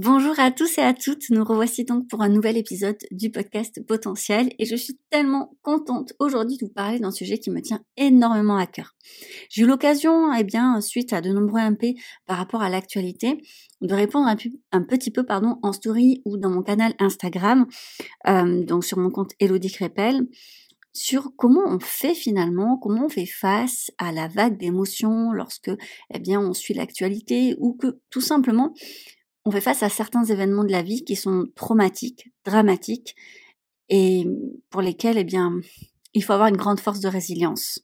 Bonjour à tous et à toutes, nous revoici donc pour un nouvel épisode du podcast Potentiel et je suis tellement contente aujourd'hui de vous parler d'un sujet qui me tient énormément à cœur. J'ai eu l'occasion, eh bien, suite à de nombreux MP par rapport à l'actualité, de répondre un, petit peu pardon, en story ou dans mon canal Instagram, euh, donc sur mon compte Elodie Crépel, sur comment on fait finalement, comment on fait face à la vague d'émotions lorsque eh bien on suit l'actualité ou que tout simplement on fait face à certains événements de la vie qui sont traumatiques, dramatiques, et pour lesquels, eh bien, il faut avoir une grande force de résilience.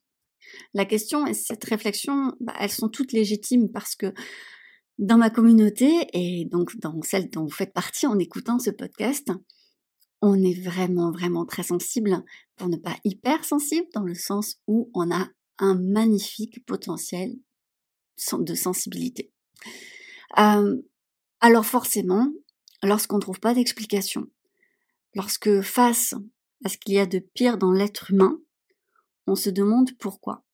La question et cette réflexion, bah, elles sont toutes légitimes parce que dans ma communauté et donc dans celle dont vous faites partie en écoutant ce podcast, on est vraiment, vraiment très sensible, pour ne pas hyper sensible, dans le sens où on a un magnifique potentiel de sensibilité. Euh, alors forcément, lorsqu'on ne trouve pas d'explication, lorsque face à ce qu'il y a de pire dans l'être humain, on se demande pourquoi.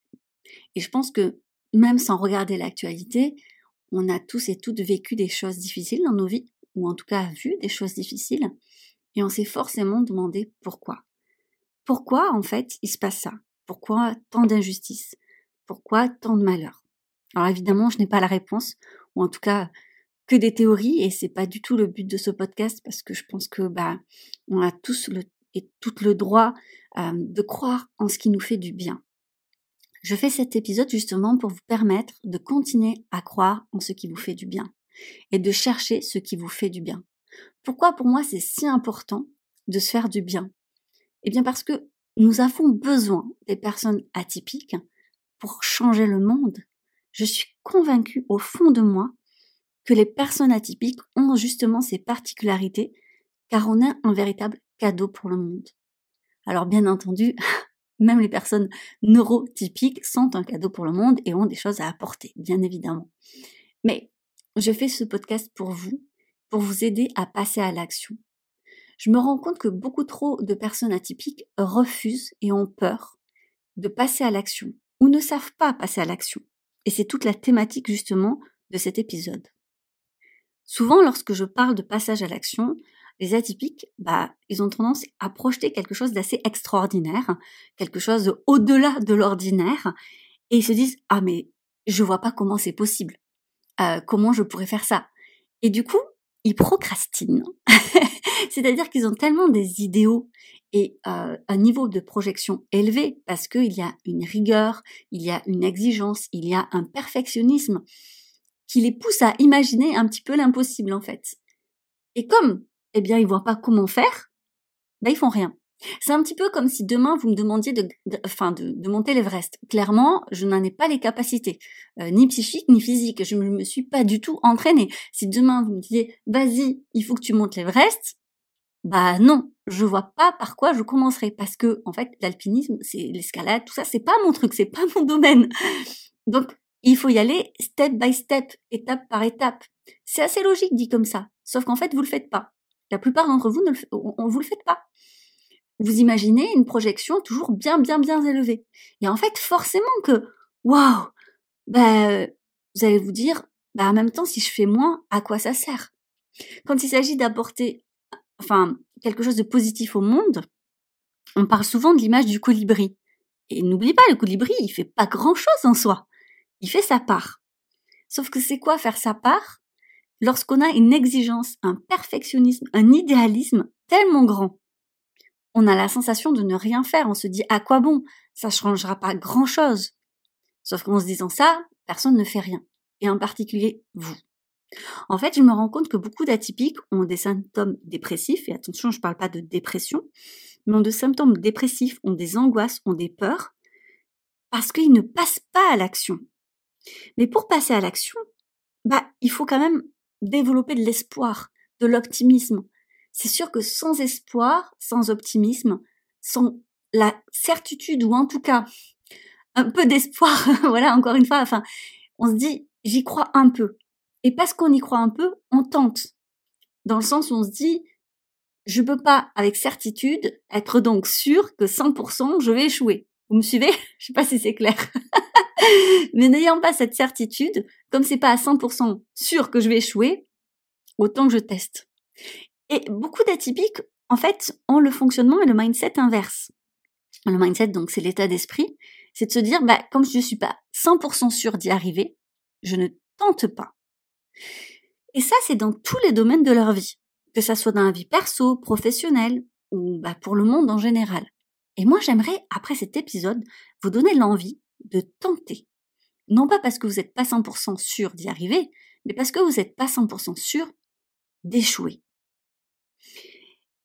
Et je pense que même sans regarder l'actualité, on a tous et toutes vécu des choses difficiles dans nos vies, ou en tout cas vu des choses difficiles, et on s'est forcément demandé pourquoi. Pourquoi en fait il se passe ça? Pourquoi tant d'injustice? Pourquoi tant de malheur Alors évidemment, je n'ai pas la réponse, ou en tout cas, que des théories et c'est pas du tout le but de ce podcast parce que je pense que bah on a tous le et tout le droit de croire en ce qui nous fait du bien. Je fais cet épisode justement pour vous permettre de continuer à croire en ce qui vous fait du bien et de chercher ce qui vous fait du bien. Pourquoi pour moi c'est si important de se faire du bien? Eh bien parce que nous avons besoin des personnes atypiques pour changer le monde. Je suis convaincue au fond de moi les personnes atypiques ont justement ces particularités, car on a un véritable cadeau pour le monde. Alors bien entendu, même les personnes neurotypiques sont un cadeau pour le monde et ont des choses à apporter, bien évidemment. Mais je fais ce podcast pour vous, pour vous aider à passer à l'action. Je me rends compte que beaucoup trop de personnes atypiques refusent et ont peur de passer à l'action ou ne savent pas passer à l'action. Et c'est toute la thématique justement de cet épisode. Souvent, lorsque je parle de passage à l'action, les atypiques, bah, ils ont tendance à projeter quelque chose d'assez extraordinaire, quelque chose au-delà de l'ordinaire, et ils se disent ah mais je vois pas comment c'est possible, euh, comment je pourrais faire ça? Et du coup, ils procrastinent, c'est-à-dire qu'ils ont tellement des idéaux et euh, un niveau de projection élevé parce qu'il y a une rigueur, il y a une exigence, il y a un perfectionnisme qui les pousse à imaginer un petit peu l'impossible en fait. Et comme, eh bien, ils voient pas comment faire, ben ils font rien. C'est un petit peu comme si demain vous me demandiez de, enfin de, de, monter l'Everest. Clairement, je n'en ai pas les capacités, euh, ni psychiques ni physiques. Je ne me suis pas du tout entraînée. Si demain vous me disiez, vas-y, il faut que tu montes l'Everest, bah non, je vois pas par quoi je commencerai parce que en fait l'alpinisme, c'est l'escalade, tout ça, c'est pas mon truc, c'est pas mon domaine. Donc il faut y aller step by step, étape par étape. C'est assez logique dit comme ça, sauf qu'en fait, vous le faites pas. La plupart d'entre vous ne le, on, vous le faites pas. Vous imaginez une projection toujours bien, bien, bien élevée. Et en fait, forcément que, waouh, ben, vous allez vous dire, bah, en même temps, si je fais moins, à quoi ça sert? Quand il s'agit d'apporter, enfin, quelque chose de positif au monde, on parle souvent de l'image du colibri. Et n'oublie pas, le colibri, il fait pas grand chose en soi il fait sa part. Sauf que c'est quoi faire sa part? Lorsqu'on a une exigence, un perfectionnisme, un idéalisme tellement grand On a la sensation de ne rien faire, on se dit à quoi bon? Ça ne changera pas grand-chose. Sauf qu'en se disant ça, personne ne fait rien. Et en particulier vous. En fait, je me rends compte que beaucoup d'atypiques ont des symptômes dépressifs, et attention, je ne parle pas de dépression, mais ont des symptômes dépressifs, ont des angoisses, ont des peurs, parce qu'ils ne passent pas à l'action. Mais pour passer à l'action, bah, il faut quand même développer de l'espoir, de l'optimisme. C'est sûr que sans espoir, sans optimisme, sans la certitude ou en tout cas un peu d'espoir, voilà, encore une fois, enfin, on se dit, j'y crois un peu. Et parce qu'on y croit un peu, on tente. Dans le sens où on se dit, je peux pas avec certitude être donc sûr que 100% je vais échouer. Vous me suivez? Je sais pas si c'est clair. Mais n'ayant pas cette certitude, comme c'est pas à 100% sûr que je vais échouer, autant que je teste. Et beaucoup d'atypiques, en fait, ont le fonctionnement et le mindset inverse. Le mindset, donc, c'est l'état d'esprit. C'est de se dire, bah, comme je ne suis pas 100% sûr d'y arriver, je ne tente pas. Et ça, c'est dans tous les domaines de leur vie. Que ça soit dans la vie perso, professionnelle, ou bah, pour le monde en général. Et moi, j'aimerais, après cet épisode, vous donner l'envie de tenter. Non pas parce que vous n'êtes pas 100% sûr d'y arriver, mais parce que vous n'êtes pas 100% sûr d'échouer.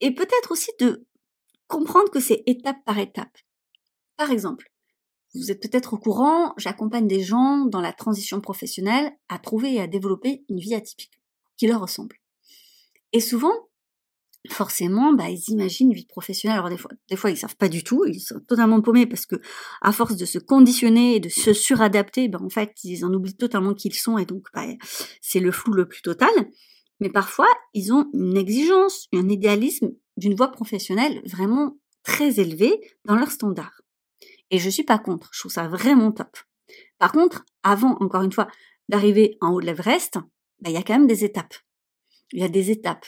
Et peut-être aussi de comprendre que c'est étape par étape. Par exemple, vous êtes peut-être au courant, j'accompagne des gens dans la transition professionnelle à trouver et à développer une vie atypique qui leur ressemble. Et souvent, forcément, bah, ils imaginent une vie professionnelle. Alors des fois, des fois, ils savent pas du tout, ils sont totalement paumés parce que, à force de se conditionner et de se suradapter, bah, en fait, ils en oublient totalement qui ils sont et donc, bah, c'est le flou le plus total. Mais parfois, ils ont une exigence, un idéalisme d'une voie professionnelle vraiment très élevée dans leurs standards. Et je suis pas contre, je trouve ça vraiment top. Par contre, avant, encore une fois, d'arriver en haut de l'Everest, bah, il y a quand même des étapes. Il y a des étapes.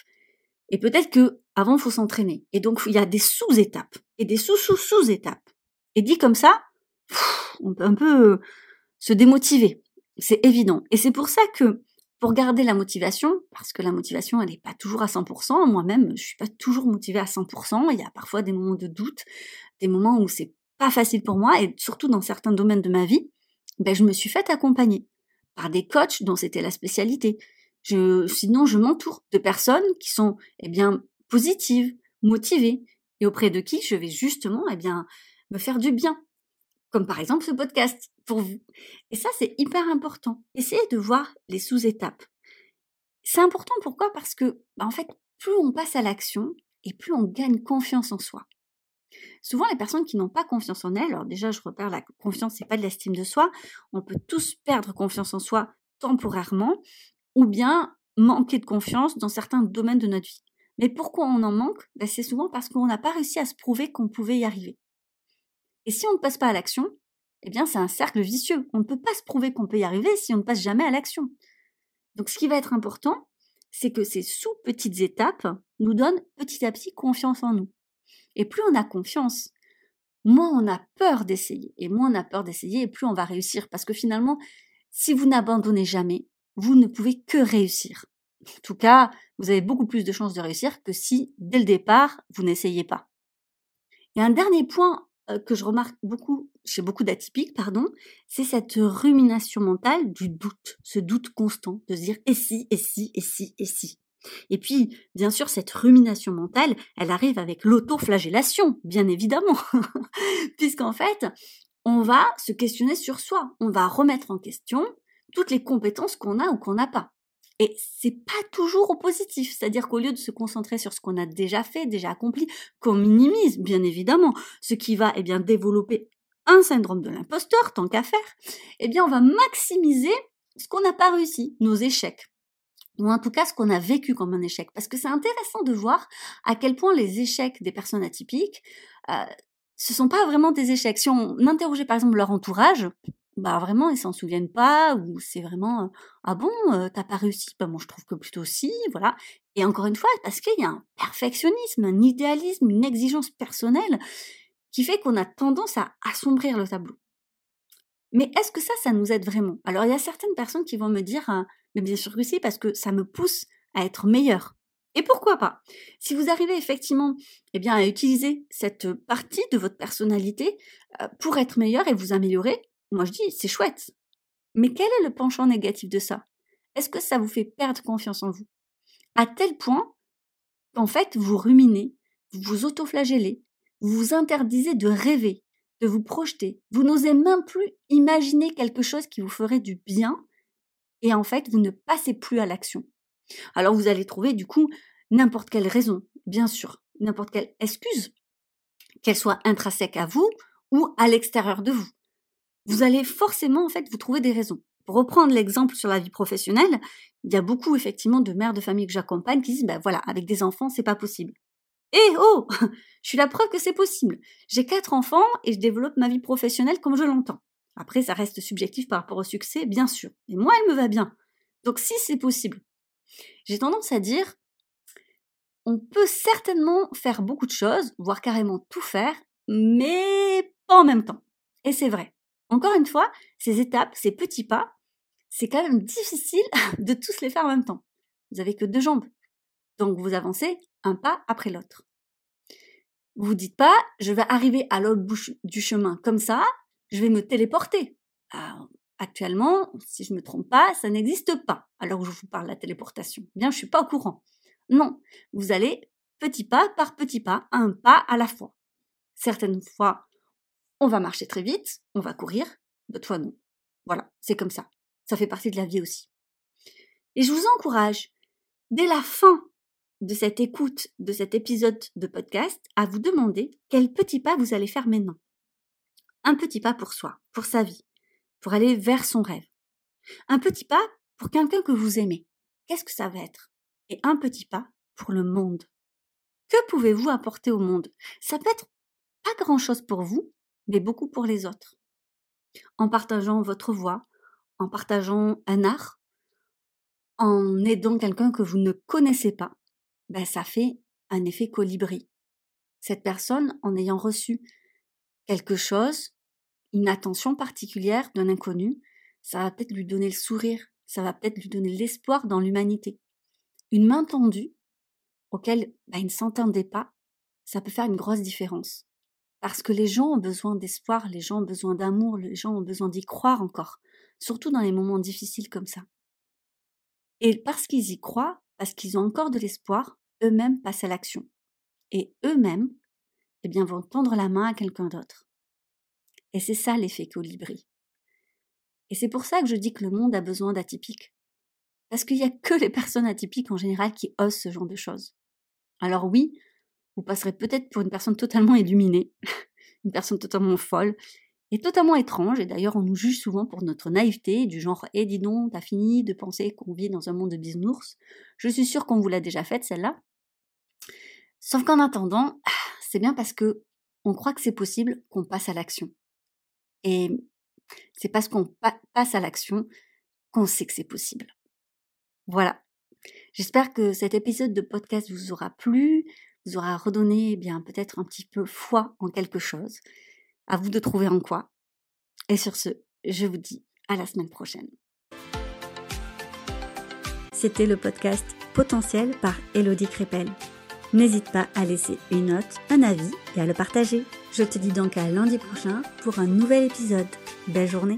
Et peut-être que avant, faut s'entraîner. Et donc, il y a des sous-étapes et des sous-sous-sous-étapes. Et dit comme ça, on peut un peu euh, se démotiver. C'est évident. Et c'est pour ça que, pour garder la motivation, parce que la motivation, elle n'est pas toujours à 100%, moi-même, je suis pas toujours motivée à 100%, il y a parfois des moments de doute, des moments où c'est pas facile pour moi, et surtout dans certains domaines de ma vie, ben, je me suis fait accompagner par des coachs dont c'était la spécialité, sinon, je m'entoure de personnes qui sont, eh bien, positives, motivées, et auprès de qui je vais justement, eh bien, me faire du bien. Comme par exemple ce podcast pour vous. Et ça, c'est hyper important. Essayez de voir les sous-étapes. C'est important pourquoi? Parce que, bah, en fait, plus on passe à l'action et plus on gagne confiance en soi. Souvent, les personnes qui n'ont pas confiance en elles, alors déjà, je repère la confiance, c'est pas de l'estime de soi. On peut tous perdre confiance en soi temporairement, ou bien manquer de confiance dans certains domaines de notre vie. Mais pourquoi on en manque? Ben, C'est souvent parce qu'on n'a pas réussi à se prouver qu'on pouvait y arriver. Et si on ne passe pas à l'action, eh bien c'est un cercle vicieux. On ne peut pas se prouver qu'on peut y arriver si on ne passe jamais à l'action. Donc ce qui va être important, c'est que ces sous-petites étapes nous donnent petit à petit confiance en nous. Et plus on a confiance, moins on a peur d'essayer. Et moins on a peur d'essayer, et plus on va réussir. Parce que finalement, si vous n'abandonnez jamais, vous ne pouvez que réussir. En tout cas, vous avez beaucoup plus de chances de réussir que si, dès le départ, vous n'essayez pas. Et un dernier point euh, que je remarque beaucoup chez beaucoup d'atypiques, pardon, c'est cette rumination mentale du doute, ce doute constant de se dire et si, et si, et si, et si. Et puis, bien sûr, cette rumination mentale, elle arrive avec l'autoflagellation, bien évidemment, puisqu'en fait, on va se questionner sur soi, on va remettre en question toutes les compétences qu'on a ou qu'on n'a pas. Et c'est pas toujours au positif, c'est-à-dire qu'au lieu de se concentrer sur ce qu'on a déjà fait, déjà accompli, qu'on minimise, bien évidemment, ce qui va, eh bien, développer un syndrome de l'imposteur, tant qu'à faire, eh bien, on va maximiser ce qu'on n'a pas réussi, nos échecs. Ou en tout cas, ce qu'on a vécu comme un échec. Parce que c'est intéressant de voir à quel point les échecs des personnes atypiques, euh, ce sont pas vraiment des échecs. Si on interrogeait par exemple leur entourage, bah vraiment ils s'en souviennent pas ou c'est vraiment ah bon t'as pas réussi? Bah moi je trouve que plutôt si voilà. Et encore une fois parce qu'il y a un perfectionnisme un idéalisme une exigence personnelle qui fait qu'on a tendance à assombrir le tableau. Mais est-ce que ça ça nous aide vraiment? Alors il y a certaines personnes qui vont me dire mais bien sûr que si parce que ça me pousse à être meilleur. Et pourquoi pas? Si vous arrivez effectivement eh bien, à utiliser cette partie de votre personnalité pour être meilleur et vous améliorer, moi je dis, c'est chouette. Mais quel est le penchant négatif de ça? Est-ce que ça vous fait perdre confiance en vous? À tel point qu'en fait, vous ruminez, vous vous autoflagellez, vous vous interdisez de rêver, de vous projeter. Vous n'osez même plus imaginer quelque chose qui vous ferait du bien et en fait, vous ne passez plus à l'action. Alors vous allez trouver du coup n'importe quelle raison, bien sûr, n'importe quelle excuse, qu'elle soit intrinsèque à vous ou à l'extérieur de vous. Vous allez forcément en fait vous trouver des raisons. Pour reprendre l'exemple sur la vie professionnelle, il y a beaucoup effectivement de mères de famille que j'accompagne qui disent ben voilà, avec des enfants, c'est pas possible. Eh oh Je suis la preuve que c'est possible. J'ai quatre enfants et je développe ma vie professionnelle comme je l'entends. Après, ça reste subjectif par rapport au succès, bien sûr. Mais moi, elle me va bien. Donc si c'est possible, j'ai tendance à dire, on peut certainement faire beaucoup de choses, voire carrément tout faire, mais pas en même temps. Et c'est vrai. Encore une fois, ces étapes, ces petits pas, c'est quand même difficile de tous les faire en même temps. Vous avez que deux jambes. Donc vous avancez un pas après l'autre. Vous dites pas, je vais arriver à l'autre bout du chemin comme ça, je vais me téléporter. actuellement, si je me trompe pas, ça n'existe pas. Alors je vous parle de la téléportation. Bien, je suis pas au courant. Non, vous allez petit pas par petit pas, un pas à la fois. Certaines fois, on va marcher très vite, on va courir, d'autres fois non. Voilà, c'est comme ça. Ça fait partie de la vie aussi. Et je vous encourage, dès la fin de cette écoute, de cet épisode de podcast, à vous demander quel petit pas vous allez faire maintenant. Un petit pas pour soi, pour sa vie, pour aller vers son rêve. Un petit pas pour quelqu'un que vous aimez. Qu'est-ce que ça va être? Et un petit pas pour le monde. Que pouvez-vous apporter au monde? Ça peut être pas grand-chose pour vous, mais beaucoup pour les autres. En partageant votre voix, en partageant un art, en aidant quelqu'un que vous ne connaissez pas, ben ça fait un effet colibri. Cette personne, en ayant reçu quelque chose, une attention particulière d'un inconnu, ça va peut-être lui donner le sourire, ça va peut-être lui donner l'espoir dans l'humanité. Une main tendue, auquel ben, il ne s'entendait pas, ça peut faire une grosse différence. Parce que les gens ont besoin d'espoir, les gens ont besoin d'amour, les gens ont besoin d'y croire encore, surtout dans les moments difficiles comme ça. Et parce qu'ils y croient, parce qu'ils ont encore de l'espoir, eux-mêmes passent à l'action. Et eux-mêmes, eh bien, vont tendre la main à quelqu'un d'autre. Et c'est ça l'effet colibri. Et c'est pour ça que je dis que le monde a besoin d'atypiques. Parce qu'il n'y a que les personnes atypiques en général qui osent ce genre de choses. Alors oui, vous passerez peut-être pour une personne totalement illuminée, une personne totalement folle, et totalement étrange, et d'ailleurs on nous juge souvent pour notre naïveté, du genre Eh dis donc, t'as fini de penser qu'on vit dans un monde de bisounours. Je suis sûre qu'on vous l'a déjà faite celle-là. Sauf qu'en attendant, c'est bien parce que on croit que c'est possible qu'on passe à l'action. Et c'est parce qu'on passe à l'action qu'on sait que c'est possible. Voilà. J'espère que cet épisode de podcast vous aura plu, vous aura redonné eh bien peut-être un petit peu foi en quelque chose. À vous de trouver en quoi. Et sur ce, je vous dis à la semaine prochaine. C'était le podcast Potentiel par Elodie Crépel. N'hésite pas à laisser une note, un avis et à le partager. Je te dis donc à lundi prochain pour un nouvel épisode. Belle journée